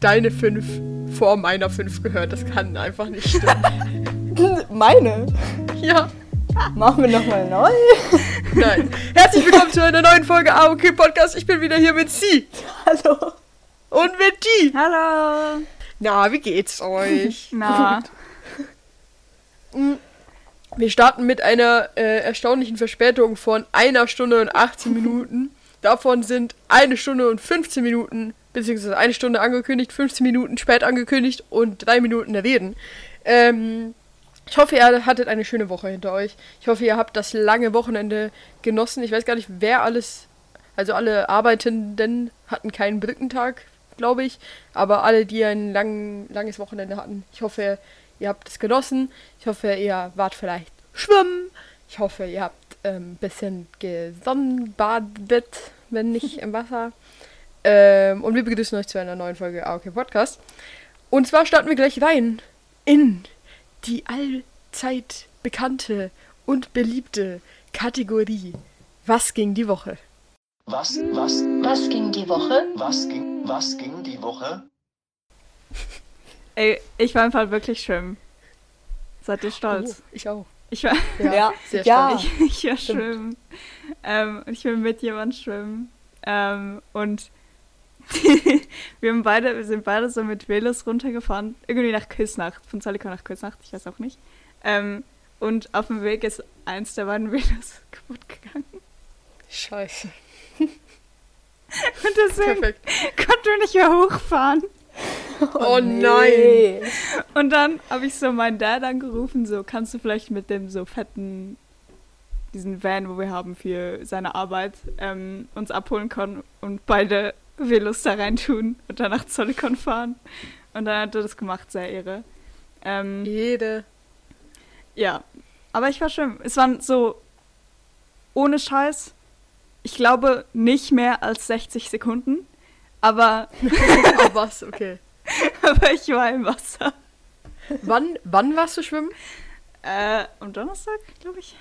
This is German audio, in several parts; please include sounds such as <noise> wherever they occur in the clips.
deine fünf vor meiner fünf gehört. Das kann einfach nicht stimmen. <laughs> Meine? ja. Machen wir nochmal neu? Nein. Herzlich willkommen zu einer neuen Folge AOK Podcast. Ich bin wieder hier mit Sie. Hallo. Und mit die. Hallo. Na, wie geht's euch? <laughs> Na, Wir starten mit einer äh, erstaunlichen Verspätung von einer Stunde und 18 Minuten. Davon sind eine Stunde und 15 Minuten, beziehungsweise eine Stunde angekündigt, 15 Minuten spät angekündigt und drei Minuten reden. Ähm, ich hoffe, ihr hattet eine schöne Woche hinter euch. Ich hoffe, ihr habt das lange Wochenende genossen. Ich weiß gar nicht, wer alles, also alle Arbeitenden hatten keinen Brückentag, glaube ich, aber alle, die ein lang, langes Wochenende hatten, ich hoffe, ihr habt es genossen. Ich hoffe, ihr wart vielleicht schwimmen. Ich hoffe, ihr habt ein ähm, bisschen gesonnenbadet, wenn nicht im Wasser. Ähm, und wir begrüßen euch zu einer neuen Folge AOK Podcast. Und zwar starten wir gleich rein in die allzeit bekannte und beliebte Kategorie Was ging die Woche? Was, was, Was ging die Woche? was ging, was ging die Woche? <laughs> ey, ich war im Fall wirklich schwimmen. Seid ihr stolz? Oh, ich auch. Ich war, Ja, sehr ja. stolz. <laughs> ich, ich war Stimmt. schwimmen. Ähm, und ich will mit jemand schwimmen. Ähm, und <laughs> wir haben beide, wir sind beide so mit Velos runtergefahren, irgendwie nach Küsnacht, von Zaliko nach Küsnacht, ich weiß auch nicht. Ähm, und auf dem Weg ist eins der beiden <laughs> Velos kaputt gegangen. Scheiße. <laughs> Und deswegen Perfekt. konnten wir nicht mehr hochfahren. Oh, nein. Nee. Und dann habe ich so meinen Dad angerufen, so kannst du vielleicht mit dem so fetten, diesen Van, wo wir haben für seine Arbeit, ähm, uns abholen können und beide Velos da rein tun und dann nach Zollikon fahren. Und dann hat er das gemacht, sehr irre. Ähm, Jede. ja, aber ich war schwimmen. Es waren so, ohne Scheiß, ich glaube nicht mehr als 60 Sekunden, aber, <laughs> Oh, was? Okay. <laughs> aber ich war im Wasser. Wann, wann warst du schwimmen? Äh, am Donnerstag, glaube ich.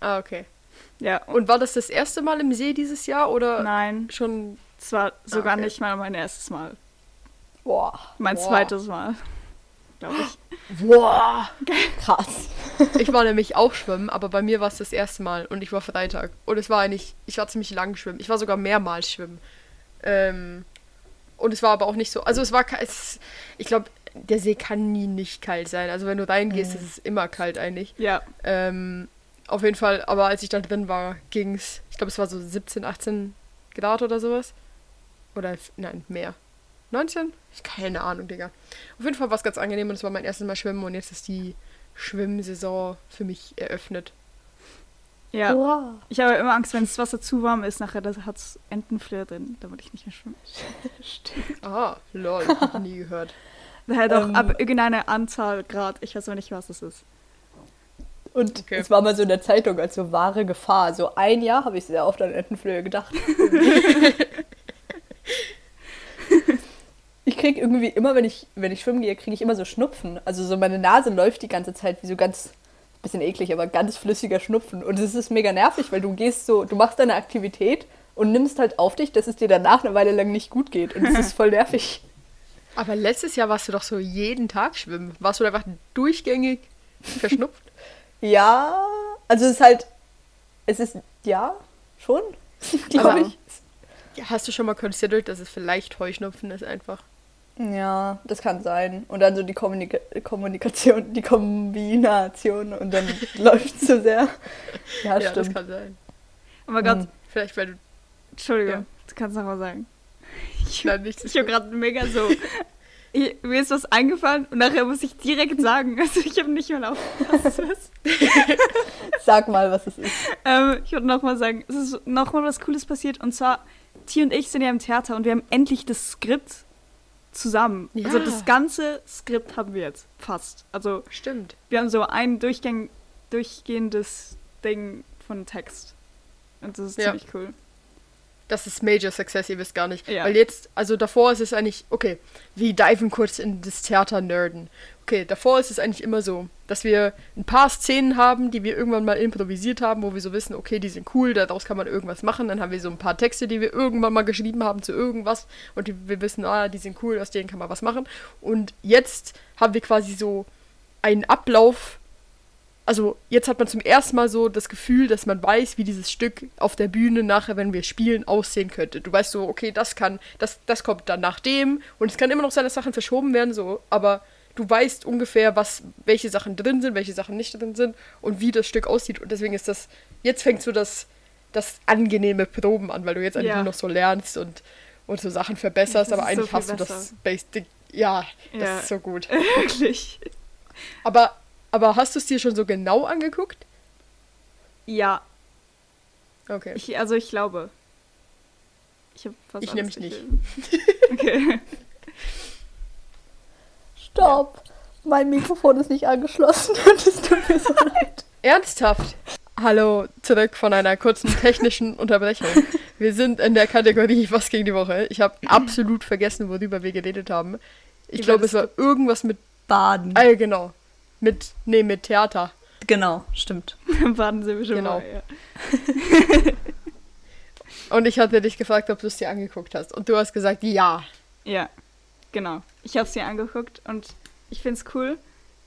Ah, okay. Ja, Und war das das erste Mal im See dieses Jahr oder nein. schon? Es war sogar okay. nicht mal mein erstes Mal. Boah, Mein Boah. zweites Mal. Glaube ich. Boah. krass. Ich war nämlich auch schwimmen, aber bei mir war es das erste Mal und ich war Freitag. Und es war eigentlich, ich war ziemlich lang schwimmen. Ich war sogar mehrmals schwimmen. Ähm, und es war aber auch nicht so, also es war, es, ich glaube, der See kann nie nicht kalt sein. Also wenn du reingehst, ist es immer kalt eigentlich. Ja. Ähm, auf jeden Fall, aber als ich da drin war, ging es, ich glaube, es war so 17, 18 Grad oder sowas. Oder, nein, mehr. 19? Ich keine Ahnung, Digga. Auf jeden Fall war es ganz angenehm und es war mein erstes Mal schwimmen und jetzt ist die Schwimmsaison für mich eröffnet. Ja. Hurra. Ich habe immer Angst, wenn das Wasser zu warm ist, nachher hat es Entenflöhe drin. Da würde ich nicht mehr schwimmen. <laughs> Ah, lol, hab ich nie gehört. <laughs> Daher doch Ähm. ab irgendeiner Anzahl Grad. Ich weiß aber nicht, was das ist. Und Okay. es war mal so in der Zeitung als so wahre Gefahr. So ein Jahr habe ich sehr oft an Entenflöhe gedacht. <laughs> ich krieg irgendwie immer, wenn ich, wenn ich schwimmen gehe, kriege ich immer so Schnupfen. Also so meine Nase läuft die ganze Zeit wie so ganz, bisschen eklig, aber ganz flüssiger Schnupfen. Und es ist mega nervig, weil du gehst so, du machst deine Aktivität und nimmst halt auf dich, dass es dir danach eine Weile lang nicht gut geht. Und es ist voll nervig. <laughs> Aber letztes Jahr warst du doch so jeden Tag schwimmen. Warst du einfach durchgängig verschnupft? <laughs> Ja, also es ist halt, es ist, ja, schon, <laughs> glaube ich. Ja, hast du schon mal considered, dass es vielleicht Heuschnupfen ist einfach? Ja, das kann sein. Und dann so die Kommunika Kommunikation, die Kombination und dann <laughs> läuft so sehr. Ja, Ja, das kann sein. Oh mein Gott, Mhm. Vielleicht, weil du Entschuldigung. Ja. Du kannst noch mal sagen. Ich, Nein, nichts ich habe gerade mega so. Ich, mir ist was eingefallen und nachher muss ich direkt sagen. Also ich habe nicht mehr aufgepasst. was. <laughs> Sag mal, was es ist. ähm, ich wollte noch mal sagen, es ist noch mal was Cooles passiert. Und zwar, T und ich sind ja im Theater und wir haben endlich das Skript zusammen. Also Ja. das ganze Skript haben wir jetzt fast. Also Stimmt. wir haben so ein durchgäng durchgehendes Ding von Text. Und das ist Ja. ziemlich cool. das ist Major Success, ihr wisst gar nicht. Ja. Weil jetzt, also davor ist es eigentlich, okay, wir diven kurz in das Theater-Nerden. Okay, davor ist es eigentlich immer so, dass wir ein paar Szenen haben, die wir irgendwann mal improvisiert haben, wo wir so wissen, okay, die sind cool, daraus kann man irgendwas machen. Dann haben wir so ein paar Texte, die wir irgendwann mal geschrieben haben zu irgendwas und die, wir wissen, ah, die sind cool, aus denen kann man was machen. Und jetzt haben wir quasi so einen Ablauf also jetzt hat man zum ersten Mal so das Gefühl, dass man weiß, wie dieses Stück auf der Bühne nachher, wenn wir spielen, aussehen könnte. Du weißt so, okay, das kann, das, das kommt dann nach dem und es kann immer noch sein, dass Sachen verschoben werden, so, aber du weißt ungefähr, was, welche Sachen drin sind, welche Sachen nicht drin sind und wie das Stück aussieht. Und deswegen ist das, jetzt fängt so das, das angenehme Proben an, weil du jetzt eigentlich Ja. noch so lernst und, und so Sachen verbesserst, Das aber so eigentlich viel hast du das. Basic. Ja, das Ja. ist so gut. <laughs> Wirklich. Aber, aber hast du es dir schon so genau angeguckt? Ja, Okay. ich, also ich glaube. Ich habe fast Ich alles nämlich gesehen. Okay. <laughs> Stopp! Mein Mikrofon ist nicht angeschlossen <laughs> und es tut mir so leid. Ernsthaft? Hallo, zurück von einer kurzen technischen Unterbrechung. Wir sind in der Kategorie Was ging die Woche? Ich habe absolut vergessen, worüber wir geredet haben. Ich glaube, es war irgendwas mit. Baden. Ah, genau. Mit. Nee, mit Theater. Genau, stimmt. <laughs> Warten Sie schon Genau. mal. Ja. Und ich hatte dich gefragt, ob du es dir angeguckt hast. Und du hast gesagt, ja. ja, genau. Ich habe es mir angeguckt und ich finde es cool.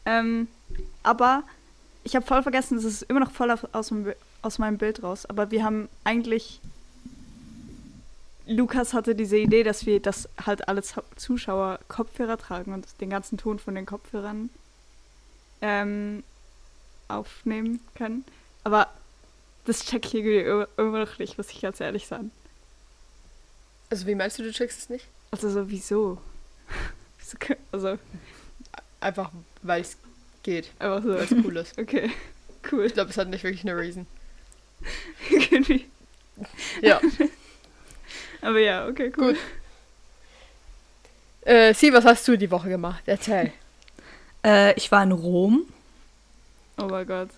Ähm, aber ich habe voll vergessen, es ist immer noch voll auf- aus, dem, aus meinem Bild raus. Aber wir haben eigentlich. Lukas hatte diese Idee, dass wir, dass halt alle Zu- Zuschauer Kopfhörer tragen und den ganzen Ton von den Kopfhörern ähm, aufnehmen können. Aber das check ich irgendwie immer- immer noch nicht, muss ich ganz ehrlich sagen. Also, wie meinst du, du checkst es nicht? Also so, wieso? <laughs> Also, Einfach, weil es geht. einfach so. Weil es cool ist. <laughs> Okay, cool. Ich glaube, es hat nicht wirklich eine Reason. Irgendwie. Ja. <laughs> Aber ja, okay, cool. Gut. Äh, Sie, was hast du die Woche gemacht? Erzähl. <laughs> Äh, ich war in Rom. Oh mein Gott.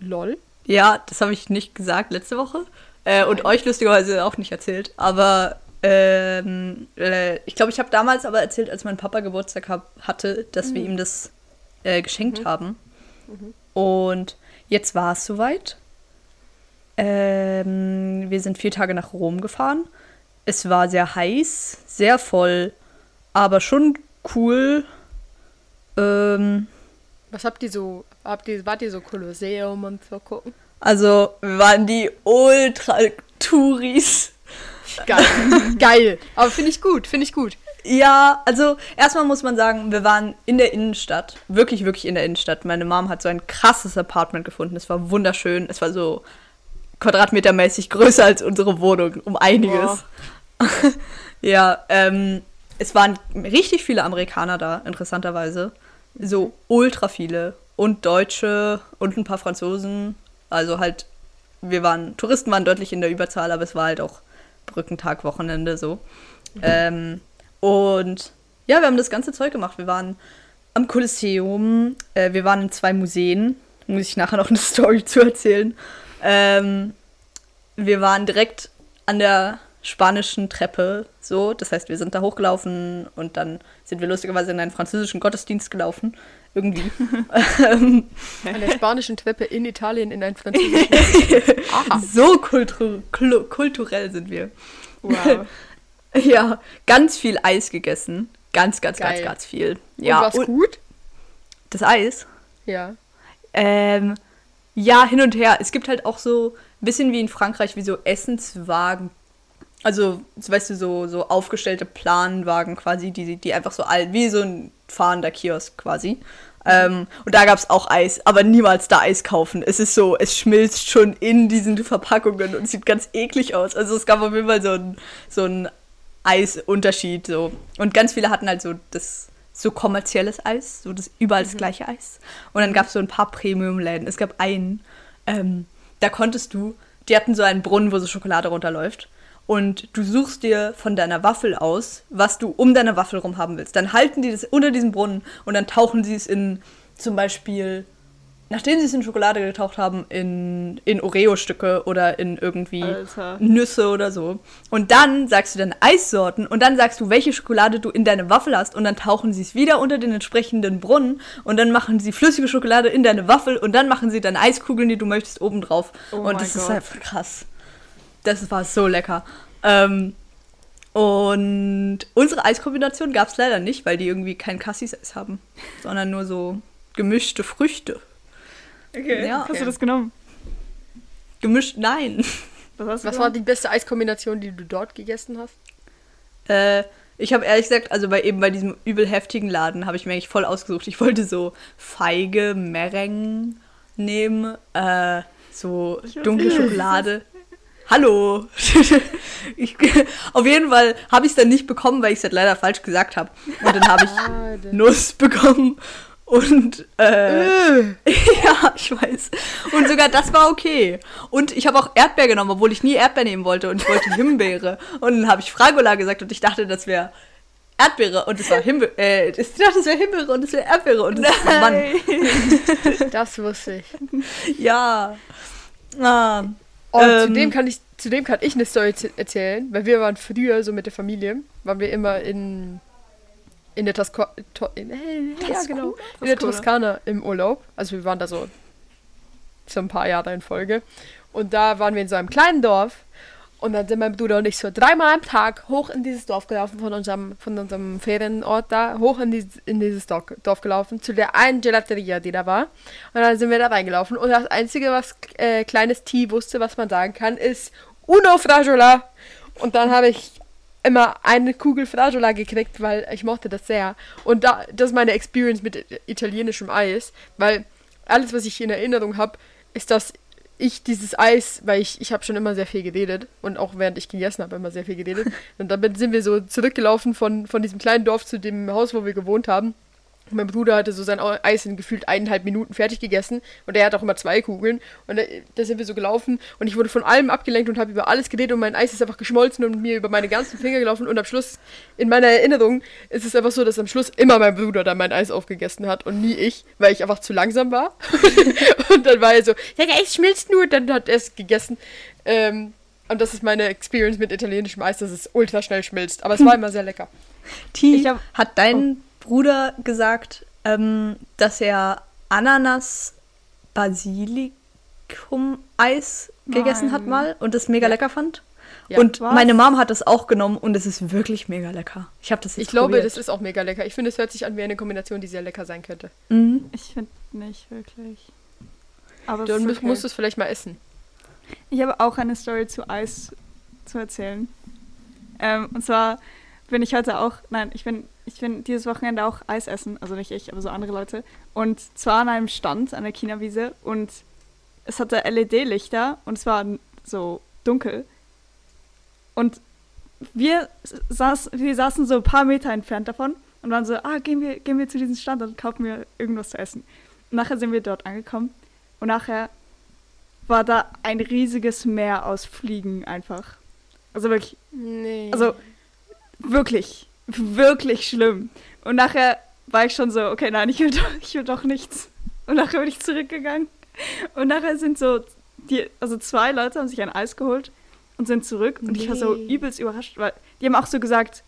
Lol. Ja, das habe ich nicht gesagt letzte Woche. Äh, und euch lustigerweise auch nicht erzählt. Aber ähm, äh, ich glaube, ich habe damals aber erzählt, als mein Papa Geburtstag hab, hatte, dass wir ihm das äh, geschenkt haben. Und jetzt war es soweit. Ähm, wir sind vier Tage nach Rom gefahren. Es war sehr heiß, sehr voll, aber schon cool. Ähm, Was habt ihr so. Habt ihr, wart ihr so Kolosseum und so gucken? also, wir waren die Ultra-Touris. Geil. <laughs> Geil. Aber finde ich gut, finde ich gut. Ja, also erstmal muss man sagen, wir waren in der Innenstadt. Wirklich, wirklich in der Innenstadt. Meine Mom hat so ein krasses Apartment gefunden. Es war wunderschön. Es war so quadratmetermäßig größer als unsere Wohnung. Um einiges. <laughs> ja, ähm, es waren richtig viele Amerikaner da, interessanterweise. So ultra viele. Und Deutsche und ein paar Franzosen. Also halt, wir waren, Touristen waren deutlich in der Überzahl, aber es war halt auch Brückentag, Wochenende so. Ähm, und ja, wir haben das ganze Zeug gemacht. Wir waren am Kolosseum, äh, wir waren in zwei Museen. Muss ich nachher noch eine <laughs> Story zu erzählen. Ähm, wir waren direkt an der spanischen Treppe, so. Das heißt, wir sind da hochgelaufen und dann sind wir lustigerweise in einen französischen Gottesdienst gelaufen. Irgendwie. <laughs> Ähm, An der spanischen Treppe in Italien in ein französisches. <laughs> Aha. so kultu klu- kulturell sind wir. Wow. <laughs> Ja, ganz viel Eis gegessen. Ganz, ganz, Geil. ganz, ganz viel. Und Ja, war's gut? das Eis. Ja. Ähm, ja, hin und her. Es gibt halt auch so ein bisschen wie in Frankreich, wie so Essenswagen. Also, so, weißt du, so, so aufgestellte Planwagen quasi, die, die einfach so alt, wie so ein fahrender Kiosk quasi. Ähm, und da gab es auch Eis, aber niemals da Eis kaufen. Es ist so, es schmilzt schon in diesen Verpackungen und sieht ganz eklig aus. Also es gab auf jeden Fall so ein, so ein Eisunterschied. So. Und ganz viele hatten halt so das so kommerzielles Eis, so das überall das gleiche Eis. Und dann gab es so ein paar Premium-Läden. Es gab einen, ähm, da konntest du, die hatten so einen Brunnen, wo so Schokolade runterläuft. Und du suchst dir von deiner Waffel aus, was du um deine Waffel rum haben willst. Dann halten die das unter diesem Brunnen und dann tauchen sie es in zum Beispiel nachdem sie es in Schokolade getaucht haben, in, in Oreo-Stücke oder in irgendwie Alter. Nüsse oder so. Und dann sagst du dann Eissorten und dann sagst du, welche Schokolade du in deine Waffel hast und dann tauchen sie es wieder unter den entsprechenden Brunnen und dann machen sie flüssige Schokolade in deine Waffel und dann machen sie dann Eiskugeln, die du möchtest, oben drauf. Oh und das ist Gott. einfach krass. Das war so lecker. Ähm, und unsere Eiskombination gab es leider nicht, weil die irgendwie kein Cassis-Eis haben, sondern nur so gemischte Früchte. Okay. Ja. Hast du das genommen? Gemischt, nein. Was hast du Was war die beste Eiskombination, die du dort gegessen hast? Äh, ich habe ehrlich gesagt, also bei eben bei diesem übel heftigen Laden habe ich mir eigentlich voll ausgesucht. Ich wollte so feige Meringue nehmen, äh, so dunkle Schokolade. Hallo. <laughs> ich, auf jeden Fall habe ich es dann nicht bekommen, weil ich es halt leider falsch gesagt habe. Und dann habe ich. <laughs> Nuss bekommen und äh, <laughs> ja, ich weiß. Und sogar das war okay. Und ich habe auch Erdbeer genommen, obwohl ich nie Erdbeer nehmen wollte und ich wollte Himbeere. Und dann habe ich Fragola gesagt und ich dachte, das wäre Erdbeere und es war Himbeere. Äh, ich dachte, das wäre Himbeere und es wäre Erdbeere und es ist Mann. Das wusste ich. Ja. Ah. Ähm. zudem kann ich, zudem kann ich eine Story erzählen, weil wir waren früher so mit der Familie, waren wir immer in in der Tosko to in, äh, ja, genau, in der Toskana. Toskana im Urlaub. Also wir waren da so so ein paar Jahre in Folge und da waren wir in so einem kleinen Dorf und dann sind mein Bruder und ich so dreimal am Tag hoch in dieses Dorf gelaufen von unserem von unserem Ferienort da hoch in dieses in dieses Dorf, gelaufen zu der einen Gelateria, die da war. Und dann sind wir da reingelaufen. Und das einzige was äh, kleines T wusste, was man sagen kann, ist Uno Fragola und dann habe ich immer eine Kugel Fragola gekriegt, weil ich mochte das sehr. Und da, das ist meine Experience mit italienischem Eis, weil alles, was ich in Erinnerung habe, ist, dass ich dieses Eis, weil ich, ich habe schon immer sehr viel geredet und auch während ich gegessen habe immer sehr viel geredet. <laughs> Und dann sind wir so zurückgelaufen von, von diesem kleinen Dorf zu dem Haus, wo wir gewohnt haben. Und mein Bruder hatte so sein Eis in gefühlt eineinhalb Minuten fertig gegessen und er hat auch immer zwei Kugeln. Und da, da sind wir so gelaufen und ich wurde von allem abgelenkt und habe über alles geredet und mein Eis ist einfach geschmolzen und mir über meine ganzen Finger gelaufen. Und am Schluss, in meiner Erinnerung, ist es einfach so, dass am Schluss immer mein Bruder dann mein Eis aufgegessen hat und nie ich, weil ich einfach zu langsam war. <laughs> und dann war er so, ja, der Eis schmilzt nur, dann hat er es gegessen. Ähm, und das ist meine Experience mit italienischem Eis, dass es ultra schnell schmilzt. Aber es war immer sehr lecker. Ich hab- hat dein Bruder gesagt, ähm, dass er Ananas Basilikum Eis gegessen hat mal und das mega lecker fand? Ja. und Was? meine Mom hat das auch genommen und es ist wirklich mega lecker. Ich habe das jetzt Ich glaube, probiert. das ist auch mega lecker. Ich finde, es hört sich an wie eine Kombination, die sehr lecker sein könnte. Mhm. Ich finde nicht wirklich. Aber es Dann okay. musst du es vielleicht mal essen. Ich habe auch eine Story zu Eis zu erzählen. Ähm, und zwar bin ich heute auch, nein, ich bin, ich bin dieses Wochenende auch Eis essen, also nicht ich, aber so andere Leute. Und zwar an einem Stand an der China-Wiese und es hatte LED-Lichter und es war so dunkel. Und wir, saß, wir saßen so ein paar Meter entfernt davon und waren so, ah, gehen wir, gehen wir zu diesem Stand und kaufen wir irgendwas zu essen. Und nachher sind wir dort angekommen und nachher war da ein riesiges Meer aus Fliegen einfach. Also wirklich, Nee. also wirklich, wirklich schlimm. Und nachher war ich schon so, okay, nein, ich will doch, ich will doch nichts. Und nachher bin ich zurückgegangen. Und nachher sind so, die, also zwei Leute haben sich ein Eis geholt und sind zurück. Und ich war so Nee. übelst überrascht, weil die haben auch so gesagt,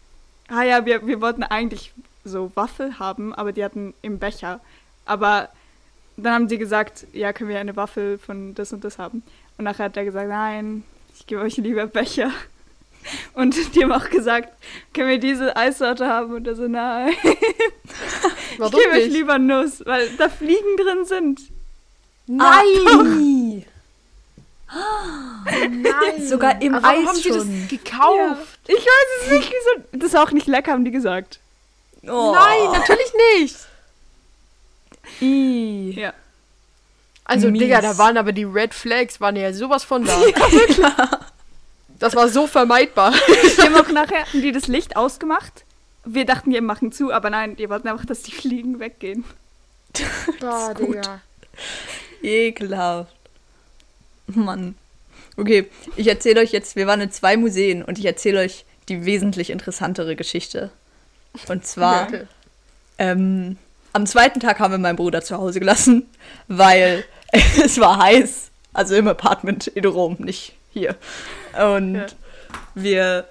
ah ja, wir, wir wollten eigentlich so Waffel haben, aber die hatten im Becher. Aber dann haben die gesagt, ja, können wir eine Waffel von das und das haben. Und nachher hat er gesagt, nein, ich gebe euch lieber Becher. Und <laughs> die haben auch gesagt, können wir diese Eissorte haben? Und er so, nein, <laughs> ich Warum gebe euch lieber Nuss, weil da Fliegen drin sind. Nein! Nein. <laughs> Sogar im Aber warum Eis haben sie schon. das gekauft? Ich weiß es nicht, wieso. Das ist auch nicht lecker, haben die gesagt. Oh. Nein, natürlich nicht. I. Ja. Also, Mies. Digga, da waren aber die Red Flags, waren ja sowas von da. Das war so vermeidbar. <laughs> Auch nachher haben die das Licht ausgemacht. Wir dachten, die machen zu, aber nein, die wollten einfach, dass die Fliegen weggehen. <laughs> Ah, gut. Digga. Ekelhaft. Mann. Okay, ich erzähle euch jetzt, wir waren in zwei Museen und ich erzähle euch die wesentlich interessantere Geschichte. Und zwar, Okay. ähm, am zweiten Tag haben wir meinen Bruder zu Hause gelassen, weil <laughs> es war heiß. Also im Apartment in Rom, nicht hier. Und Ja. wir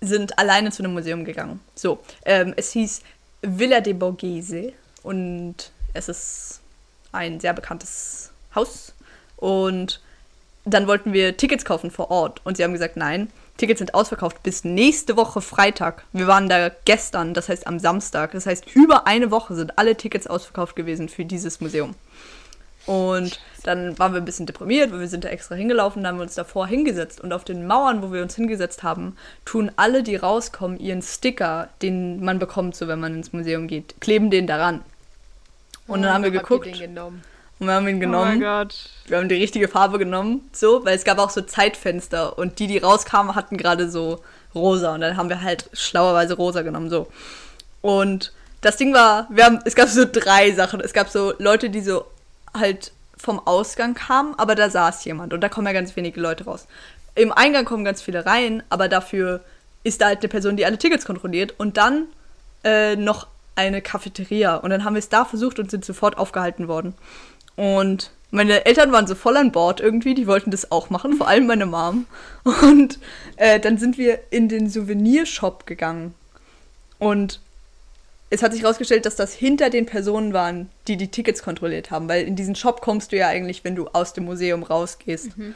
sind alleine zu einem Museum gegangen. So, ähm, es hieß Villa de Borghese und es ist ein sehr bekanntes Haus. Und dann wollten wir Tickets kaufen vor Ort und sie haben gesagt, nein, Tickets sind ausverkauft bis nächste Woche Freitag. Wir waren da gestern, das heißt am Samstag. Das heißt, über eine Woche sind alle Tickets ausverkauft gewesen für dieses Museum. Und dann waren wir ein bisschen deprimiert, weil wir sind da extra hingelaufen, dann haben wir uns davor hingesetzt. Und auf den Mauern, wo wir uns hingesetzt haben, tun alle, die rauskommen, ihren Sticker, den man bekommt, so wenn man ins Museum geht, kleben den daran. Und dann haben wir geguckt und wir haben ihn Oh genommen. mein Gott. Wir haben die richtige Farbe genommen, so, weil es gab auch so Zeitfenster und die, die rauskamen, hatten gerade so rosa und dann haben wir halt schlauerweise rosa genommen, so. Und das Ding war, wir haben, es gab so drei Sachen. Es gab so Leute, die so halt vom Ausgang kamen, aber da saß jemand und da kommen ja ganz wenige Leute raus. Im Eingang kommen ganz viele rein, aber dafür ist da halt eine Person, die alle Tickets kontrolliert und dann äh, noch eine Cafeteria und dann haben wir es da versucht und sind sofort aufgehalten worden. Und meine Eltern waren so voll an Bord irgendwie, die wollten das auch machen, vor allem meine Mom. Und äh, dann sind wir in den Souvenirshop gegangen. Und es hat sich herausgestellt, dass das hinter den Personen waren, die die Tickets kontrolliert haben. Weil in diesen Shop kommst du ja eigentlich, wenn du aus dem Museum rausgehst. Und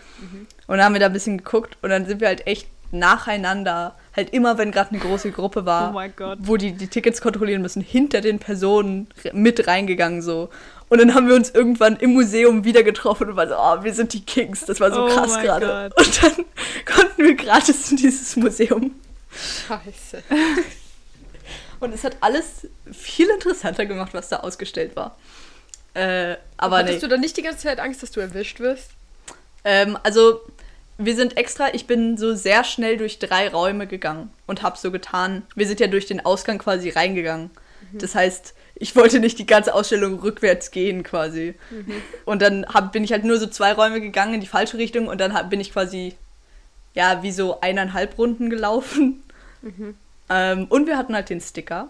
dann haben wir da ein bisschen geguckt und dann sind wir halt echt nacheinander, halt immer, wenn gerade eine große Gruppe war, Oh wo die die Tickets kontrollieren müssen, hinter den Personen mit reingegangen so. Und dann haben wir uns irgendwann im Museum wieder getroffen und waren so, oh, wir sind die Kings. Das war so Oh krass gerade. Und dann <laughs> konnten wir gratis in dieses Museum. Scheiße. <laughs> Und es hat alles viel interessanter gemacht, was da ausgestellt war. Äh, aber Hattest nee. du dann nicht die ganze Zeit Angst, dass du erwischt wirst? Ähm, also, wir sind extra, ich bin so sehr schnell durch drei Räume gegangen und habe so getan, wir sind ja durch den Ausgang quasi reingegangen. Das heißt, ich wollte nicht die ganze Ausstellung rückwärts gehen quasi. Und dann hab, bin ich halt nur so zwei Räume gegangen in die falsche Richtung und dann hab, bin ich quasi, ja, wie so eineinhalb Runden gelaufen. Ähm, und wir hatten halt den Sticker.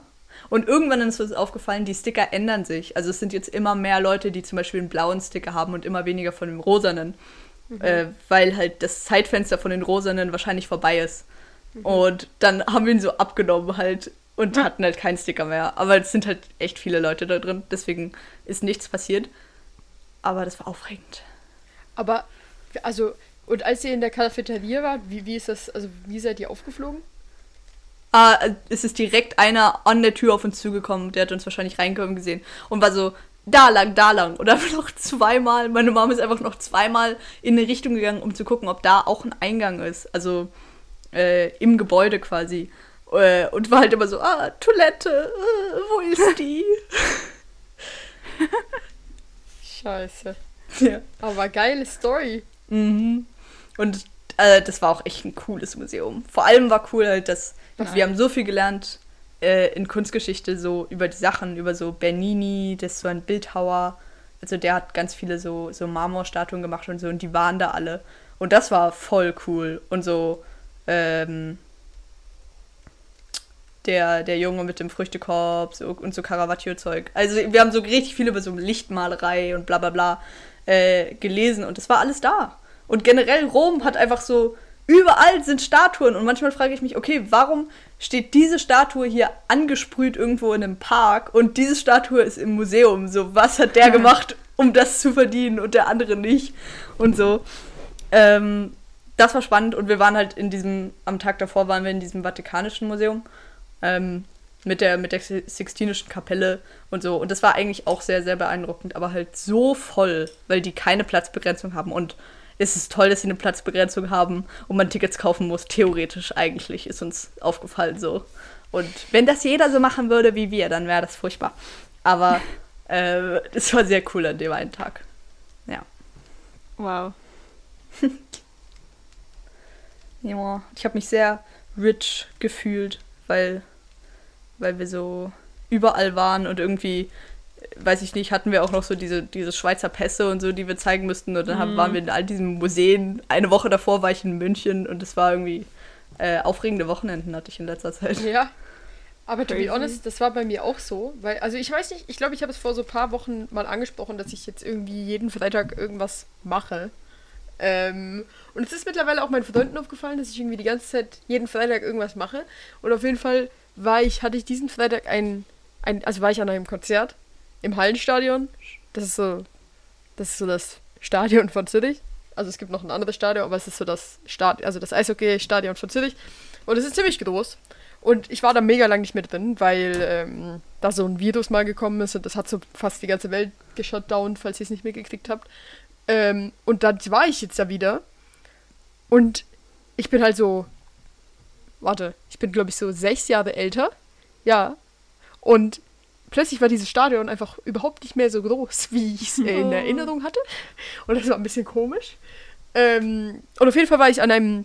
Und irgendwann ist uns aufgefallen, die Sticker ändern sich. Also es sind jetzt immer mehr Leute, die zum Beispiel einen blauen Sticker haben und immer weniger von dem rosanen. Äh, weil halt das Zeitfenster von den rosanen wahrscheinlich vorbei ist. Und dann haben wir ihn so abgenommen halt und hatten halt keinen Sticker mehr. Aber es sind halt echt viele Leute da drin, deswegen ist nichts passiert. Aber das war aufregend. Aber, also, und als ihr in der Cafeteria wart, wie, wie ist das, also, wie seid ihr aufgeflogen? Ah, es ist direkt einer an der Tür auf uns zugekommen, der hat uns wahrscheinlich reinkommen gesehen und war so, da lang, da lang. Und dann noch zweimal, meine Mom ist einfach noch zweimal in eine Richtung gegangen, um zu gucken, ob da auch ein Eingang ist. Also äh, im Gebäude quasi. Äh, und war halt immer so, ah, Toilette, äh, wo ist die? <laughs> Scheiße. ja. Aber geile Story. Mhm. Und äh, das war auch echt ein cooles Museum. Vor allem war cool halt, dass Was? wir haben so viel gelernt äh, in Kunstgeschichte, so über die Sachen, über so Bernini, das ist so ein Bildhauer. Also der hat ganz viele so, so Marmorstatuen gemacht und so und die waren da alle. Und das war voll cool. Und so, ähm, der, der Junge mit dem Früchtekorb so, und so Caravaggio-Zeug. Also wir haben so richtig viel über so Lichtmalerei und bla bla bla äh, gelesen und das war alles da. Und generell Rom hat einfach so, überall sind Statuen und manchmal frage ich mich, okay, warum steht diese Statue hier angesprüht irgendwo in einem Park und diese Statue ist im Museum? So, was hat der gemacht, um das zu verdienen und der andere nicht? Und so. Ähm, das war spannend und wir waren halt in diesem, am Tag davor waren wir in diesem Vatikanischen Museum ähm, mit, der, mit der Sixtinischen Kapelle und so. Und das war eigentlich auch sehr, sehr beeindruckend, aber halt so voll, weil die keine Platzbegrenzung haben. Und es ist toll, dass sie eine Platzbegrenzung haben und man Tickets kaufen muss. Theoretisch eigentlich ist uns aufgefallen so. Und wenn das jeder so machen würde wie wir, dann wäre das furchtbar. Aber <laughs> äh, es war sehr cool an dem einen Tag. Ja. Wow. <laughs> Ja, ich habe mich sehr rich gefühlt, weil, weil wir so überall waren und irgendwie, weiß ich nicht, hatten wir auch noch so diese, diese Schweizer Pässe und so, die wir zeigen müssten. Und dann haben, waren wir in all diesen Museen. Eine Woche davor war ich in München und es war irgendwie äh, aufregende Wochenenden hatte ich in letzter Zeit. Ja. Aber to be honest, das war bei mir auch so, weil, also ich weiß nicht, ich glaube, ich habe es vor so ein paar Wochen mal angesprochen, dass ich jetzt irgendwie jeden Freitag irgendwas mache. Ähm, und es ist mittlerweile auch meinen Freunden aufgefallen, dass ich irgendwie die ganze Zeit jeden Freitag irgendwas mache. Und auf jeden Fall war ich, hatte ich diesen Freitag ein, ein also war ich an einem Konzert im Hallenstadion. Das ist so, das ist so das Stadion von Zürich. Also es gibt noch ein anderes Stadion, aber es ist so das Stadion, also das Eishockey-Stadion von Zürich. Und es ist ziemlich groß. Und ich war da mega lang nicht mehr drin, weil ähm, da so ein Virus mal gekommen ist und das hat so fast die ganze Welt geshutdown, falls ihr es nicht mitgekriegt habt. Ähm, und dann war ich jetzt da wieder. Und ich bin halt so. Warte, ich bin, glaube ich, so sechs Jahre älter. Ja. Und plötzlich war dieses Stadion einfach überhaupt nicht mehr so groß, <laughs> wie ich es in Oh. Erinnerung hatte. Und das war ein bisschen komisch. Ähm, und auf jeden Fall war ich an einem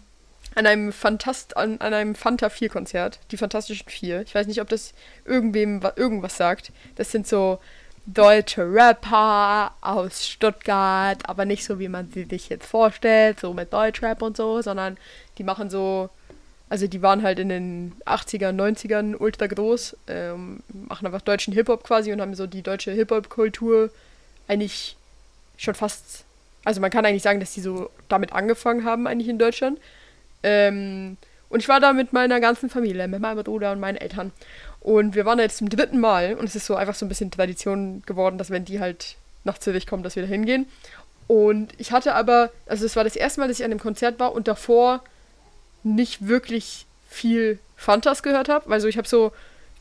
an einem Fantast an, an einem Fanta 4 Konzert, die Fantastischen Vier. Ich weiß nicht, ob das irgendwem wa- irgendwas sagt. Das sind so deutsche Rapper aus Stuttgart, aber nicht so, wie man sie sich jetzt vorstellt, so mit Deutschrap und so, sondern die machen so, also die waren halt in den 80ern, 90ern ultra groß, ähm, machen einfach deutschen Hip-Hop quasi und haben so die deutsche Hip-Hop-Kultur eigentlich schon fast, also man kann eigentlich sagen, dass die so damit angefangen haben eigentlich in Deutschland. Ähm, und ich war da mit meiner ganzen Familie, mit meinem Bruder und meinen Eltern. Und wir waren da jetzt zum dritten Mal und es ist so einfach so ein bisschen Tradition geworden, dass wenn die halt nach Zürich kommen, dass wir da hingehen. Und ich hatte aber, also es war das erste Mal, dass ich an einem Konzert war und davor nicht wirklich viel Fantas gehört habe. Also ich habe so,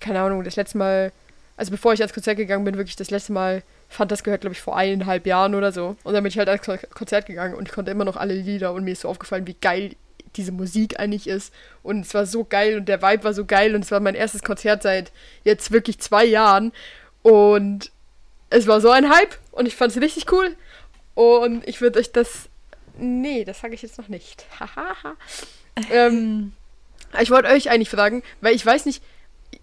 keine Ahnung, das letzte Mal, also bevor ich ans Konzert gegangen bin, wirklich das letzte Mal Fantas gehört, glaube ich, vor eineinhalb Jahren oder so. Und dann bin ich halt ans Kon- Konzert gegangen und ich konnte immer noch alle Lieder und mir ist so aufgefallen, wie geil diese Musik eigentlich ist. Und es war so geil und der Vibe war so geil und es war mein erstes Konzert seit jetzt wirklich zwei Jahren. Und es war so ein Hype und ich fand es richtig cool. Und ich würde euch das. Nee, das sage ich jetzt noch nicht. <laughs> Hahaha. Ähm, ich wollte euch eigentlich fragen, weil ich weiß nicht,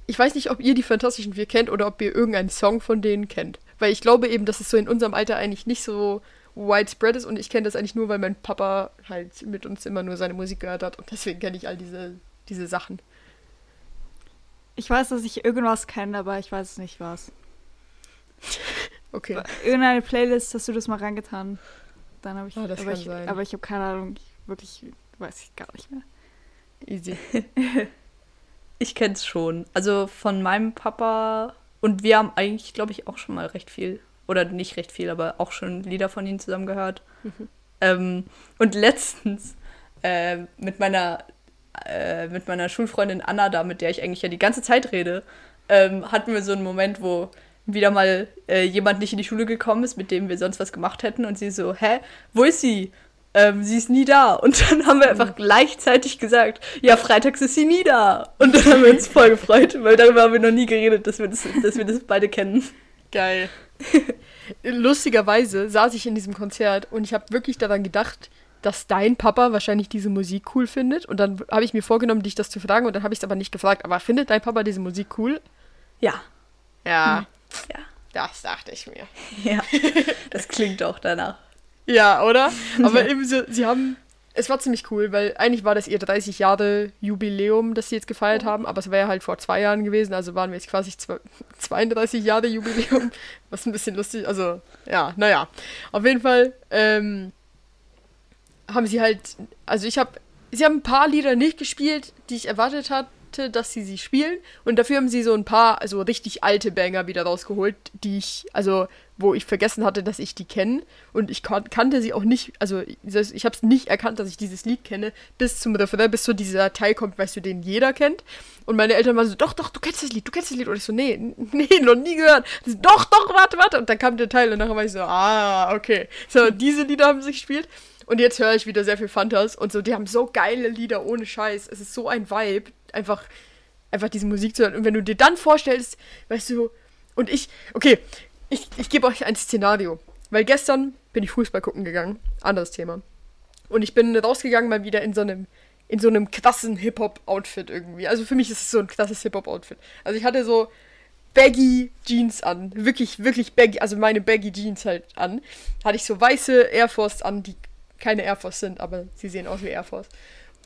ich weiß nicht, ob ihr die Fantastischen Vier kennt oder ob ihr irgendeinen Song von denen kennt. Weil ich glaube eben, dass es so in unserem Alter eigentlich nicht so widespread ist und ich kenne das eigentlich nur, weil mein Papa halt mit uns immer nur seine Musik gehört hat und deswegen kenne ich all diese, diese Sachen. Ich weiß, dass ich irgendwas kenne, aber ich weiß nicht was. Okay. Irgendeine Playlist hast du das mal reingetan. Dann habe ich, Ah, das aber kann ich, sein. aber ich habe keine Ahnung. Ich, wirklich weiß ich gar nicht mehr. Easy. <laughs> Ich kenn's schon. Also von meinem Papa und wir haben eigentlich, glaube ich, auch schon mal recht viel oder nicht recht viel, aber auch schon Lieder von ihnen zusammen gehört. Ähm, und letztens äh, mit meiner äh, mit meiner Schulfreundin Anna da, mit der ich eigentlich ja die ganze Zeit rede, ähm, hatten wir so einen Moment, wo wieder mal äh, jemand nicht in die Schule gekommen ist, mit dem wir sonst was gemacht hätten und sie so, hä, wo ist sie? Ähm, sie ist nie da. Und dann haben wir einfach gleichzeitig gesagt, ja, freitags ist sie nie da. Und dann haben wir uns voll gefreut, weil darüber haben wir noch nie geredet, dass wir das, dass wir das beide kennen. Geil. <laughs> Lustigerweise saß ich in diesem Konzert und ich habe wirklich daran gedacht, dass dein Papa wahrscheinlich diese Musik cool findet. Und dann habe ich mir vorgenommen, dich das zu fragen und dann habe ich es aber nicht gefragt. Aber findet dein Papa diese Musik cool? Ja, Ja. ja, Das dachte ich mir. ja. <laughs> Das klingt auch danach. Ja, oder? <laughs> Aber eben so, sie haben. Es war ziemlich cool, weil eigentlich war das ihr 30 Jahre Jubiläum, das sie jetzt gefeiert haben, aber es wäre halt vor zwei Jahren gewesen, also waren wir jetzt quasi zwei- <laughs> 32 Jahre Jubiläum, <laughs> was ein bisschen lustig, also ja, naja. Auf jeden Fall ähm, haben sie halt, also ich habe, sie haben ein paar Lieder nicht gespielt, die ich erwartet hatte, dass sie sie spielen. Und dafür haben sie so ein paar, also richtig alte Banger wieder rausgeholt, die ich, also wo ich vergessen hatte, dass ich die kenne. Und ich kan kannte sie auch nicht, also ich habe es nicht erkannt, dass ich dieses Lied kenne, bis zum Refrain, bis so dieser Teil kommt, weißt du, den jeder kennt. Und meine Eltern waren so, doch, doch, du kennst das Lied, du kennst das Lied. Und ich so, nee, <laughs> nee, noch nie gehört, so, doch, doch, warte, warte. Und dann kam der Teil und nachher war ich so, ah, okay, so, diese Lieder haben sie gespielt. Und jetzt höre ich wieder sehr viel Fantas. Und so, die haben so geile Lieder ohne Scheiß. Es ist so ein Vibe, einfach, einfach diese Musik zu hören. Und wenn du dir dann vorstellst, weißt du, und ich, okay, ich, ich gebe euch ein Szenario. Weil gestern bin ich Fußball gucken gegangen, anderes Thema. Und ich bin rausgegangen mal wieder in so einem, in so einem krassen Hip-Hop-Outfit irgendwie. Also für mich ist es so ein krasses Hip-Hop-Outfit. Also ich hatte so Baggy Jeans an. Wirklich, wirklich baggy, also meine Baggy Jeans halt an. Hatte ich so weiße Air Force an, die keine Air Force sind, aber sie sehen aus wie Air Force.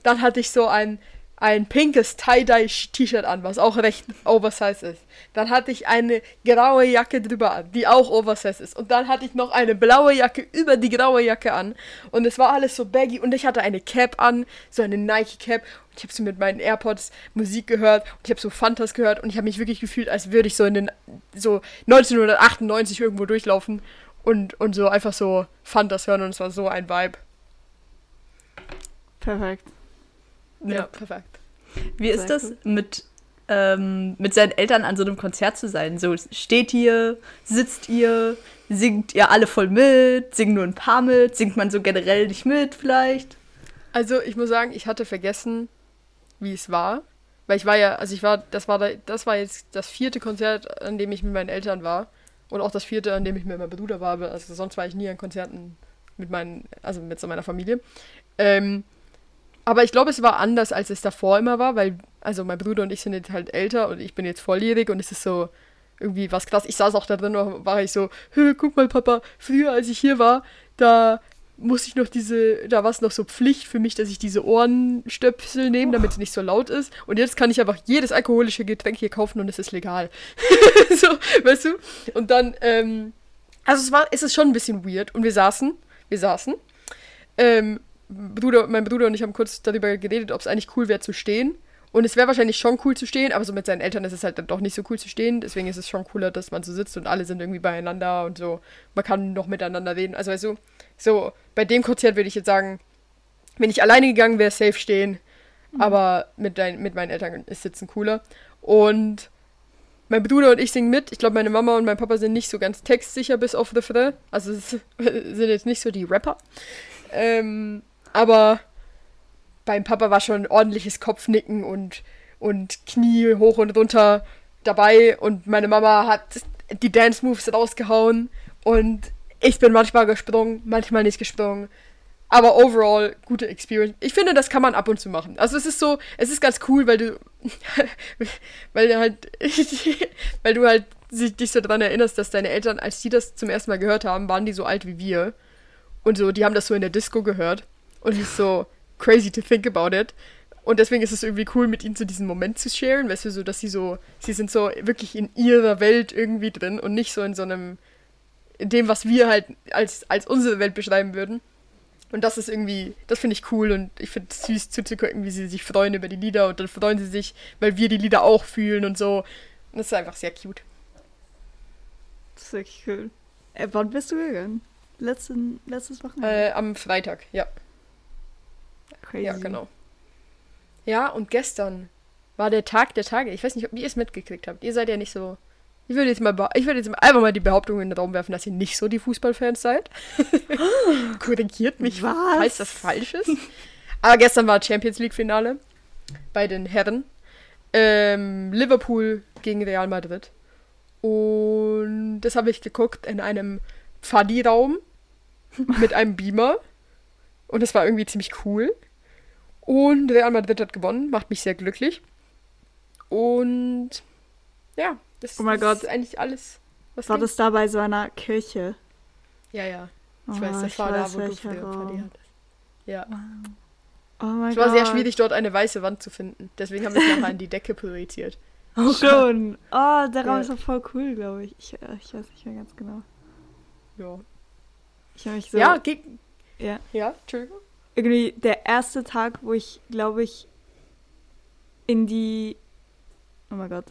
Dann hatte ich so ein, ein pinkes Tie-Dye-T-Shirt an, was auch recht oversized ist. Dann hatte ich eine graue Jacke drüber an, die auch oversized ist. Und dann hatte ich noch eine blaue Jacke über die graue Jacke an. Und es war alles so baggy. Und ich hatte eine Cap an, so eine Nike-Cap. Und ich habe so mit meinen AirPods Musik gehört. Und ich habe so Fantas gehört. Und ich habe mich wirklich gefühlt, als würde ich so in den, so 1998 irgendwo durchlaufen. Und, und so einfach so Fantas hören. Und es war so ein Vibe. Perfekt. Ja, perfekt. Wie ist das mit, ähm, mit seinen Eltern an so einem Konzert zu sein? So steht ihr, sitzt ihr, singt ihr alle voll mit, singen nur ein paar mit, singt man so generell nicht mit vielleicht? Also ich muss sagen, ich hatte vergessen, wie es war. Weil ich war ja, also ich war, das war da, das war jetzt das vierte Konzert, an dem ich mit meinen Eltern war. Und auch das vierte, an dem ich mit meinem Bruder war. Also sonst war ich nie an Konzerten mit meinen, also mit so meiner Familie. Ähm, aber ich glaube, es war anders, als es davor immer war, weil, also mein Bruder und ich sind jetzt halt älter und ich bin jetzt volljährig und es ist so irgendwie was krass. Ich saß auch da drin und war ich so, "Hö, guck mal, Papa, früher, als ich hier war, da musste ich noch diese, da war es noch so Pflicht für mich, dass ich diese Ohrenstöpsel nehme, damit es nicht so laut ist. Und jetzt kann ich einfach jedes alkoholische Getränk hier kaufen und es ist legal. <laughs> so, weißt du? Und dann, ähm, also es war, es ist schon ein bisschen weird. Und wir saßen, wir saßen, ähm, Bruder, mein Bruder und ich haben kurz darüber geredet, ob es eigentlich cool wäre zu stehen. Und es wäre wahrscheinlich schon cool zu stehen, aber so mit seinen Eltern ist es halt dann doch nicht so cool zu stehen. Deswegen ist es schon cooler, dass man so sitzt und alle sind irgendwie beieinander und so. Man kann noch miteinander reden. Also, weißt du, so bei dem Konzert würde ich jetzt sagen, wenn ich alleine gegangen wäre, safe stehen. Aber mit, dein, mit meinen Eltern ist Sitzen cooler. Und mein Bruder und ich singen mit. Ich glaube, meine Mama und mein Papa sind nicht so ganz textsicher bis auf Refrain. Also es <laughs> sind jetzt nicht so die Rapper. Ähm, aber beim Papa war schon ordentliches Kopfnicken und, und Knie hoch und runter dabei. Und meine Mama hat die Dance Moves rausgehauen. Und ich bin manchmal gesprungen, manchmal nicht gesprungen. Aber overall, gute Experience. Ich finde, das kann man ab und zu machen. Also es ist so, es ist ganz cool, weil du, <laughs> weil halt, <laughs> weil du halt sich- dich so dran erinnerst, dass deine Eltern, als die das zum ersten Mal gehört haben, waren die so alt wie wir. Und so, die haben das so in der Disco gehört. Und es ist so crazy to think about it. Und deswegen ist es irgendwie cool, mit ihnen so diesen Moment zu sharen, weißt du, so, dass sie so, sie sind so wirklich in ihrer Welt irgendwie drin und nicht so in so einem, in dem, was wir halt als, als unsere Welt beschreiben würden. Und das ist irgendwie, das finde ich cool und ich finde es süß zuzugucken, wie sie sich freuen über die Lieder und dann freuen sie sich, weil wir die Lieder auch fühlen und so. Und das ist einfach sehr cute. Das ist wirklich cool. Äh, wann bist du gegangen? Letzten, letztes Wochenende? Äh, am Freitag, ja. Crazy. Ja, genau. Ja, und gestern war der Tag der Tage. Ich weiß nicht, ob ihr es mitgekriegt habt. Ihr seid ja nicht so. Ich würde jetzt mal, ich würde jetzt mal einfach mal die Behauptung in den Raum werfen, dass ihr nicht so die Fußballfans seid. <laughs> Korrigiert mich, Was? falls das falsch ist. Aber gestern war Champions League Finale bei den Herren. Ähm, Liverpool gegen Real Madrid. Und das habe ich geguckt in einem Pfadi-Raum mit einem Beamer. Und das war irgendwie ziemlich cool. Und Real Madrid hat gewonnen, macht mich sehr glücklich. Und ja, das, Oh mein das Gott. ist eigentlich alles. Was War ging. das da bei so einer Kirche? Ja, ja. Ich Oh, weiß, das ich war da, weiß, wo du früher Party hattest. Ja. Oh mein Es Gott. war sehr schwierig, dort eine weiße Wand zu finden. Deswegen haben wir es nachher an die Decke projiziert. Oh, <laughs> schon. Oh, der Raum Ja. ist doch voll cool, glaube ich. ich. äh, Ich weiß nicht mehr ganz genau. Ja. Ich habe mich so. Ja, ge ja. ja, Entschuldigung. Irgendwie der erste Tag, wo ich, glaube ich, in die. Oh mein Gott.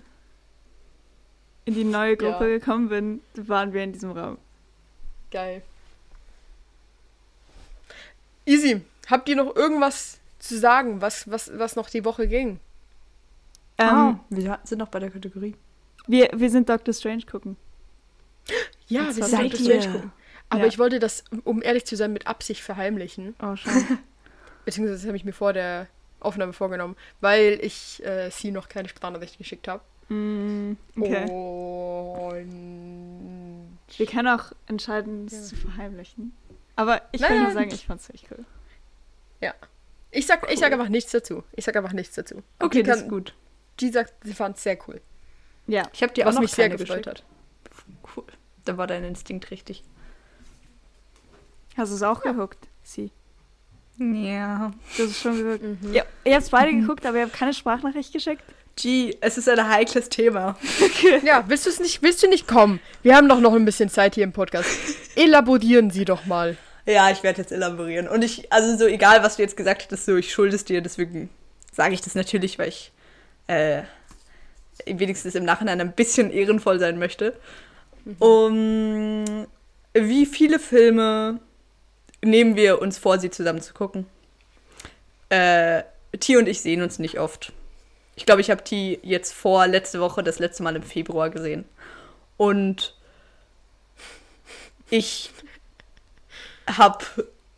In die neue Gruppe Ja. gekommen bin, waren wir in diesem Raum. Geil. Easy. Habt ihr noch irgendwas zu sagen, was, was, was noch die Woche ging? Ähm, ah, wir sind noch bei der Kategorie. wir, wir sind Doctor Strange gucken. Ja, wir sind seid Doctor Strange ihr? gucken. Aber Ja. ich wollte das, um ehrlich zu sein, mit Absicht verheimlichen. Oh, schon. <laughs> Beziehungsweise das habe ich mir vor der Aufnahme vorgenommen, weil ich äh, sie noch keine Sprachnachricht geschickt habe. mm, okay. Und Wir können auch entscheiden, es Ja. zu verheimlichen. Aber ich Nein, will nur sagen, ich fand's ziemlich cool. ich sag, ich sag einfach nichts dazu. Ich sag einfach nichts dazu. Und Okay, die das kann- ist gut. Die sagt, sie fand es sehr cool. Ja. Ich habe dir was auch noch mich sehr gefreut hat. Cool. Da war dein Instinkt richtig. Hast du es auch gehuckt? Sie. Ja. Das ist schon wieder. Ja, ihr habt beide geguckt, aber ihr habt keine Sprachnachricht geschickt. G, es ist ein heikles Thema. <laughs> Ja, willst du es nicht, willst du nicht kommen? Wir haben doch noch ein bisschen Zeit hier im Podcast. Elaborieren Sie doch mal. Ja, ich werde jetzt elaborieren. Und ich, also so egal, was du jetzt gesagt hättest, so ich schulde es dir, deswegen sage ich das natürlich, weil ich äh, wenigstens im Nachhinein ein bisschen ehrenvoll sein möchte. Um wie viele Filme nehmen wir uns vor, sie zusammen zu gucken? Äh, T und ich sehen uns nicht oft. Ich glaube, ich habe T jetzt vor letzte Woche das letzte Mal im Februar gesehen. Und ich habe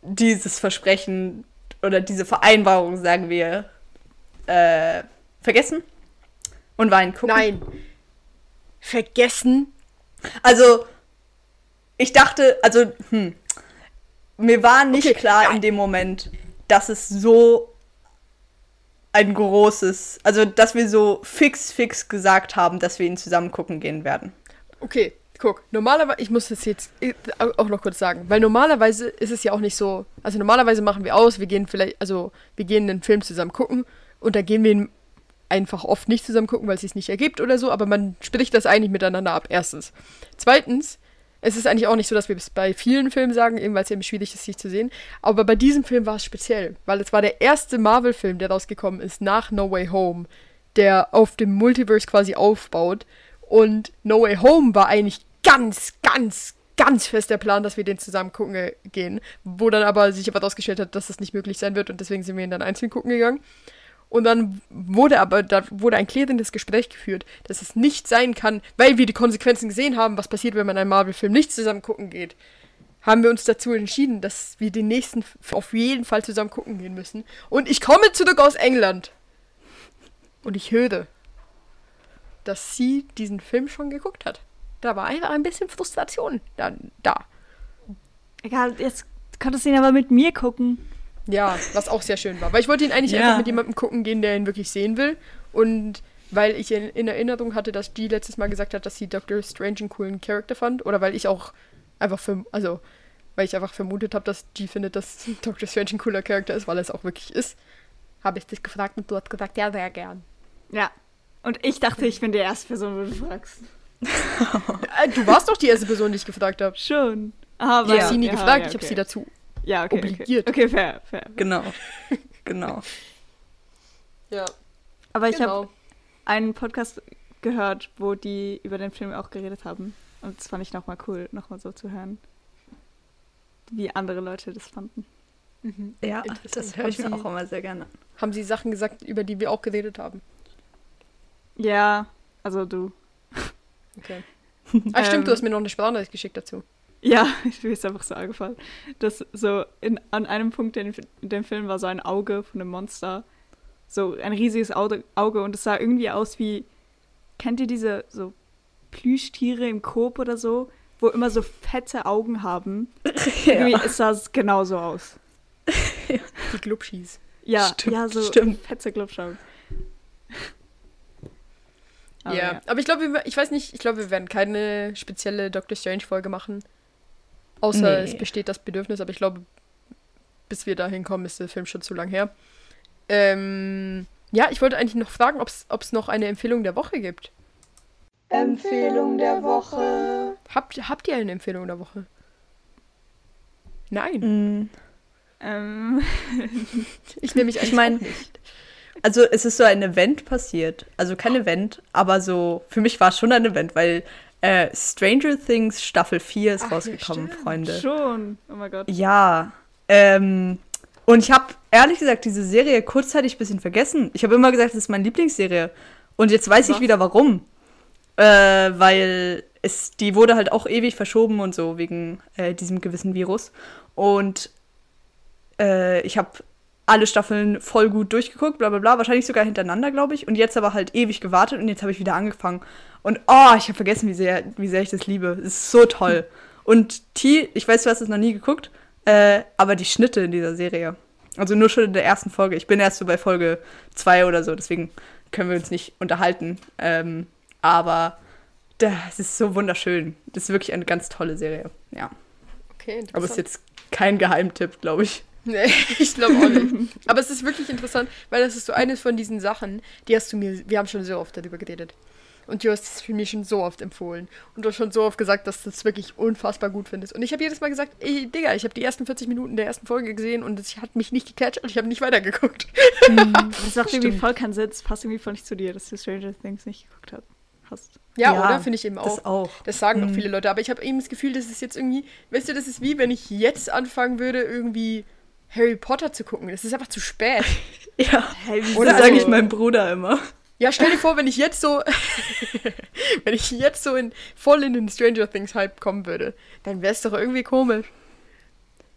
dieses Versprechen oder diese Vereinbarung, sagen wir, äh, vergessen und war ein Gucken. Nein. Vergessen? Also, ich dachte, also, hm, mir war nicht Okay, klar in dem Moment, dass es so ein großes, also, dass wir so fix, fix gesagt haben, dass wir ihn zusammen gucken gehen werden. Okay, guck. Normalerweise, ich muss das jetzt äh, auch noch kurz sagen, weil normalerweise ist es ja auch nicht so. Also normalerweise machen wir aus, wir gehen vielleicht, also wir gehen einen Film zusammen gucken und da gehen wir ihn einfach oft nicht zusammen gucken, weil es sich nicht ergibt oder so, aber man spricht das eigentlich miteinander ab, erstens. Zweitens, es ist eigentlich auch nicht so, dass wir es bei vielen Filmen sagen, eben weil es eben schwierig ist, sich zu sehen. Aber bei diesem Film war es speziell, weil es war der erste Marvel-Film, der rausgekommen ist nach No Way Home, der auf dem Multiverse quasi aufbaut. Und No Way Home war eigentlich ganz, ganz, ganz fest der Plan, dass wir den zusammen gucken gehen. Wo dann aber sich aber herausgestellt hat, dass das nicht möglich sein wird und deswegen sind wir ihn dann einzeln gucken gegangen. Und dann wurde aber, da wurde ein klärendes Gespräch geführt, dass es nicht sein kann, weil wir die Konsequenzen gesehen haben, was passiert, wenn man einen Marvel-Film nicht zusammen gucken geht, haben wir uns dazu entschieden, dass wir den nächsten auf jeden Fall zusammen gucken gehen müssen. Und ich komme zurück aus England. Und ich höre, dass sie diesen Film schon geguckt hat. Da war einfach ein bisschen Frustration dann da. Egal, jetzt konntest du ihn aber mit mir gucken. Ja, was auch sehr schön war. Weil ich wollte ihn eigentlich Ja. einfach mit jemandem gucken gehen, der ihn wirklich sehen will. Und weil ich in, in Erinnerung hatte, dass die letztes Mal gesagt hat, dass sie Doctor Strange einen coolen Charakter fand. Oder weil ich auch einfach für, also, weil ich einfach vermutet habe, dass die findet, dass <laughs> Doctor Strange ein cooler Charakter ist, weil er es auch wirklich ist. Habe ich dich gefragt und du hast gesagt, ja, sehr gern. Ja. Und ich dachte, ich bin die erste Person, wo du fragst. <laughs> Äh, du warst doch die erste Person, die ich gefragt habe. Schon. Aber Ich habe sie nie ja, gefragt, ja, ich habe okay. sie dazu. Ja, okay. obligiert. Okay, okay fair, fair. Genau. genau. Ja, Aber ich genau. habe einen Podcast gehört, wo die über den Film auch geredet haben. Und das fand ich nochmal cool, nochmal so zu hören, wie andere Leute das fanden. Ja, Interessant. das höre ich mir auch immer sehr gerne an. Haben sie Sachen gesagt, über die wir auch geredet haben. Ja, also du. Okay. Ah, stimmt, du Ähm. hast mir noch eine Sprachnachricht geschickt dazu. Ja, <laughs> mir ist einfach so eingefallen. dass so in, an einem Punkt in, in dem Film war so ein Auge von einem Monster. So ein riesiges Auge, Auge und es sah irgendwie aus wie. Kennt ihr diese so Plüschtiere im Coop oder so, wo immer so fette Augen haben? <laughs> Irgendwie es sah es genauso aus. Die Glubschis. Ja, Stimmt, ja, so stimmt. fette Glubschaugen. Aber ja. aber ich glaube, wir- ich weiß nicht, ich glaube, wir werden keine spezielle Doctor Strange-Folge machen. Außer Nee. es besteht das Bedürfnis, aber ich glaube, bis wir dahin kommen, ist der Film schon zu lang her. Ähm, ja, ich wollte eigentlich noch fragen, ob es noch eine Empfehlung der Woche gibt. Empfehlung der Woche. Habt, habt ihr eine Empfehlung der Woche? Nein, Mm. Ähm, <laughs> ich nehme mich auch nicht. Also es ist so ein Event passiert. Also kein Event, aber so, für mich war es schon ein Event, weil äh, Stranger Things Staffel 4 ist Ach ja, rausgekommen, stimmt. Freunde. schon. Oh mein Gott. Ja. Ähm, und ich habe ehrlich gesagt diese Serie kurzzeitig ein bisschen vergessen. Ich habe immer gesagt, das ist meine Lieblingsserie. Und jetzt weiß ich Was? wieder warum. Äh, weil es, die wurde halt auch ewig verschoben und so wegen äh, diesem gewissen Virus. Und äh, ich habe alle Staffeln voll gut durchgeguckt, bla bla bla, wahrscheinlich sogar hintereinander, glaube ich. Und jetzt aber halt ewig gewartet und jetzt habe ich wieder angefangen. Und oh, ich habe vergessen, wie sehr, wie sehr ich das liebe. Es ist so toll. <laughs> Und T, ich weiß, du hast es noch nie geguckt, äh, aber die Schnitte in dieser Serie. Also nur schon in der ersten Folge. Ich bin erst so bei Folge 2 oder so, deswegen können wir uns nicht unterhalten. Ähm, aber das ist so wunderschön. Das ist wirklich eine ganz tolle Serie. Ja. Okay, Aber es ist interessant. jetzt kein Geheimtipp, glaube ich. <laughs> Nee, ich glaube auch nicht. <laughs> Aber es ist wirklich interessant, weil das ist so eines von diesen Sachen, die hast du mir, wir haben schon so oft darüber geredet. Und du hast es für mich schon so oft empfohlen. Und du hast schon so oft gesagt, dass du es wirklich unfassbar gut findest. Und ich habe jedes Mal gesagt, ey, Digga, ich habe die ersten 40 Minuten der ersten Folge gesehen und es hat mich nicht gecatcht und ich habe nicht weitergeguckt. Das macht <laughs> irgendwie voll keinen Sinn. Das passt irgendwie voll nicht zu dir, dass du Stranger Things nicht geguckt hast. hast. Ja, Ja, oder? Finde ich eben auch. Das auch. Das sagen auch Mhm. viele Leute, aber ich habe eben das Gefühl, das ist jetzt irgendwie, weißt du, das ist wie wenn ich jetzt anfangen würde, irgendwie Harry Potter zu gucken. Das ist einfach zu spät. <laughs> Ja. Hey? Oder Also- sage ich meinem Bruder immer. Ja, stell dir <laughs> vor, wenn ich jetzt so, <laughs> wenn ich jetzt so in, voll in den Stranger Things Hype kommen würde, dann wäre es doch irgendwie komisch.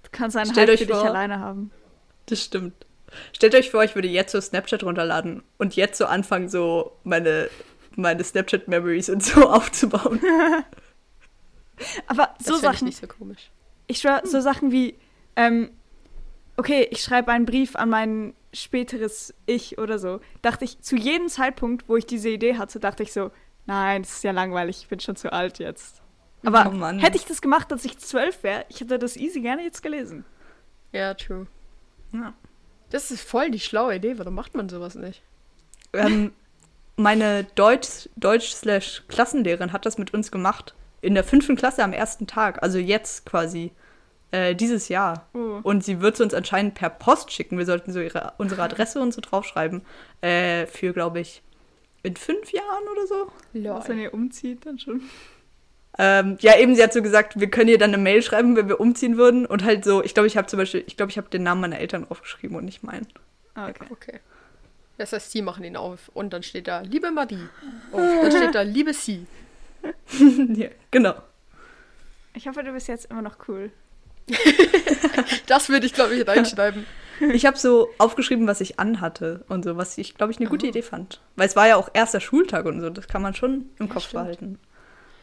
Du kannst einen Stellt Hype euch für dich vor- alleine haben. Das stimmt. Stellt euch vor, ich würde jetzt so Snapchat runterladen und jetzt so anfangen, so meine, meine Snapchat-Memories und so aufzubauen. Aber Das so fänd ich Sachen, nicht so komisch. ich schwör, so Sachen wie, ähm, okay, ich schreibe einen Brief an mein späteres Ich oder so. Dachte ich, zu jedem Zeitpunkt, wo ich diese Idee hatte, dachte ich so, nein, das ist ja langweilig, ich bin schon zu alt jetzt. Aber Oh Mann. hätte ich das gemacht, als ich zwölf wäre, ich hätte das easy gerne jetzt gelesen. Ja, true. Ja. Das ist voll die schlaue Idee. Warum macht man sowas nicht? ähm, meine Deutsch- Deutsch-Klassenlehrerin hat das mit uns gemacht. In der fünften Klasse am ersten Tag, also jetzt quasi, äh, dieses Jahr. Oh. Und sie wird es uns anscheinend per Post schicken. Wir sollten so ihre, unsere Adresse und so draufschreiben. Äh, für, glaube ich, in fünf Jahren oder so. Was, wenn ihr umzieht, dann schon. Ähm, ja, eben, sie hat so gesagt, wir können ihr dann eine Mail schreiben, wenn wir umziehen würden. Und halt so, ich glaube, ich habe zum Beispiel, ich glaube, ich habe den Namen meiner Eltern draufgeschrieben und nicht meinen. Ah, okay. Okay. Das heißt, sie machen ihn auf und dann steht da, liebe Marie. Oh, dann steht da, liebe sie. <laughs> ja, genau. Ich hoffe, du bist jetzt immer noch cool. <laughs> Das würde ich, glaube ich, reinschreiben. <laughs> Ich habe so aufgeschrieben, was ich anhatte und so, was ich, glaube ich, eine gute Idee fand. Weil es war ja auch erster Schultag und so, das kann man schon im Kopf stimmt. behalten.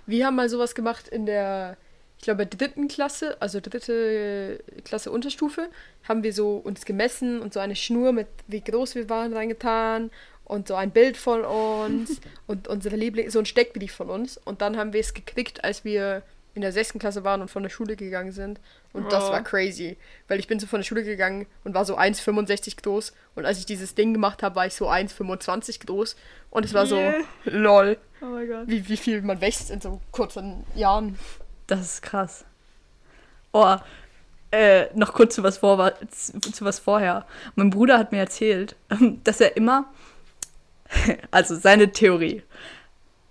Wir haben mal sowas gemacht in der, ich glaube, dritten Klasse, also dritte Klasse Unterstufe, haben wir so uns gemessen und so eine Schnur mit, wie groß wir waren, reingetan und so ein Bild von uns <laughs> und unsere Liebling, so ein Steckbrief von uns. Und dann haben wir es gekriegt, als wir in der sechsten Klasse waren und von der Schule gegangen sind. Und das Oh. war crazy, weil ich bin so von der Schule gegangen und war so 1,65 groß. Und als ich dieses Ding gemacht habe, war ich so 1,25 groß. Und es war so, Yeah. lol, Oh mein Gott. wie, wie viel man wächst in so kurzen Jahren. Das ist krass. Oh, äh, noch kurz zu was, vor, zu, zu was vorher. Mein Bruder hat mir erzählt, <laughs> dass er immer, <laughs> also seine Theorie,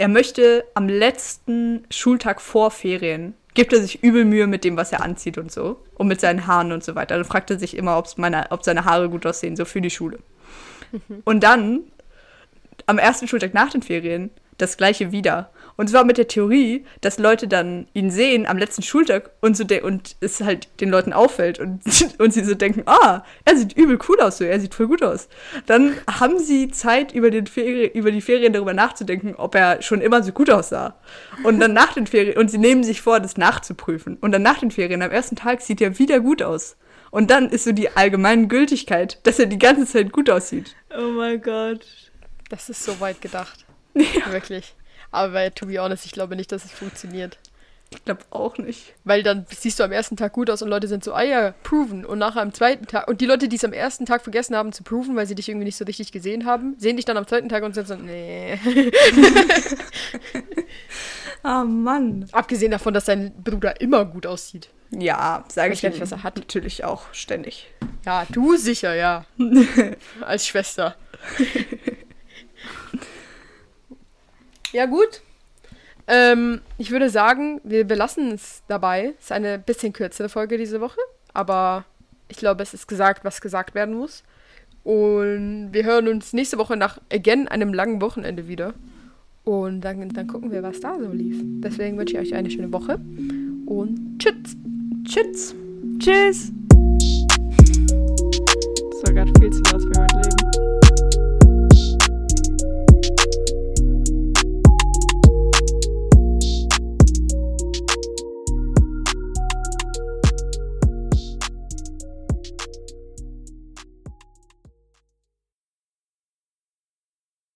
er möchte am letzten Schultag vor Ferien, gibt er sich übel Mühe mit dem, was er anzieht und so. Und mit seinen Haaren und so weiter. Dann fragt er sich immer, ob's meine, ob seine Haare gut aussehen, so für die Schule. Und dann, am ersten Schultag nach den Ferien, das gleiche wieder. Und zwar mit der Theorie, dass Leute dann ihn sehen am letzten Schultag und, so und es halt den Leuten auffällt und, <laughs> und sie so denken, ah, er sieht übel cool aus, so, er sieht voll gut aus. Dann haben sie Zeit, über, den Feri über die Ferien darüber nachzudenken, ob er schon immer so gut aussah. Und dann nach den Ferien, und sie nehmen sich vor, das nachzuprüfen. Und dann nach den Ferien, am ersten Tag, sieht er wieder gut aus. Und dann ist so die allgemeine Gültigkeit, dass er die ganze Zeit gut aussieht. Oh mein Gott. Das ist so weit gedacht. <laughs> Wirklich. Aber to be honest, ich glaube nicht, dass es funktioniert. Ich glaube auch nicht. Weil dann siehst du am ersten Tag gut aus und Leute sind so, ah ja, proven. Und nachher am zweiten Tag, und die Leute, die es am ersten Tag vergessen haben zu proven, weil sie dich irgendwie nicht so richtig gesehen haben, sehen dich dann am zweiten Tag und sind so, nee. <laughs> Ah, Mann. Abgesehen davon, dass dein Bruder immer gut aussieht. Ja, sage ich nicht, was er hat. Natürlich auch ständig. Ja, du sicher, ja. <laughs> Als Schwester. <laughs> ja, gut. Ähm, ich würde sagen, wir belassen es dabei. Es ist eine bisschen kürzere Folge diese Woche, aber ich glaube, es ist gesagt, was gesagt werden muss. Und wir hören uns nächste Woche nach again einem langen Wochenende wieder. Und dann, dann gucken wir, was da so lief. Deswegen wünsche ich euch eine schöne Woche und tschüss. Tschüss. Tschüss. Das war gerade viel zu laut für mein Leben.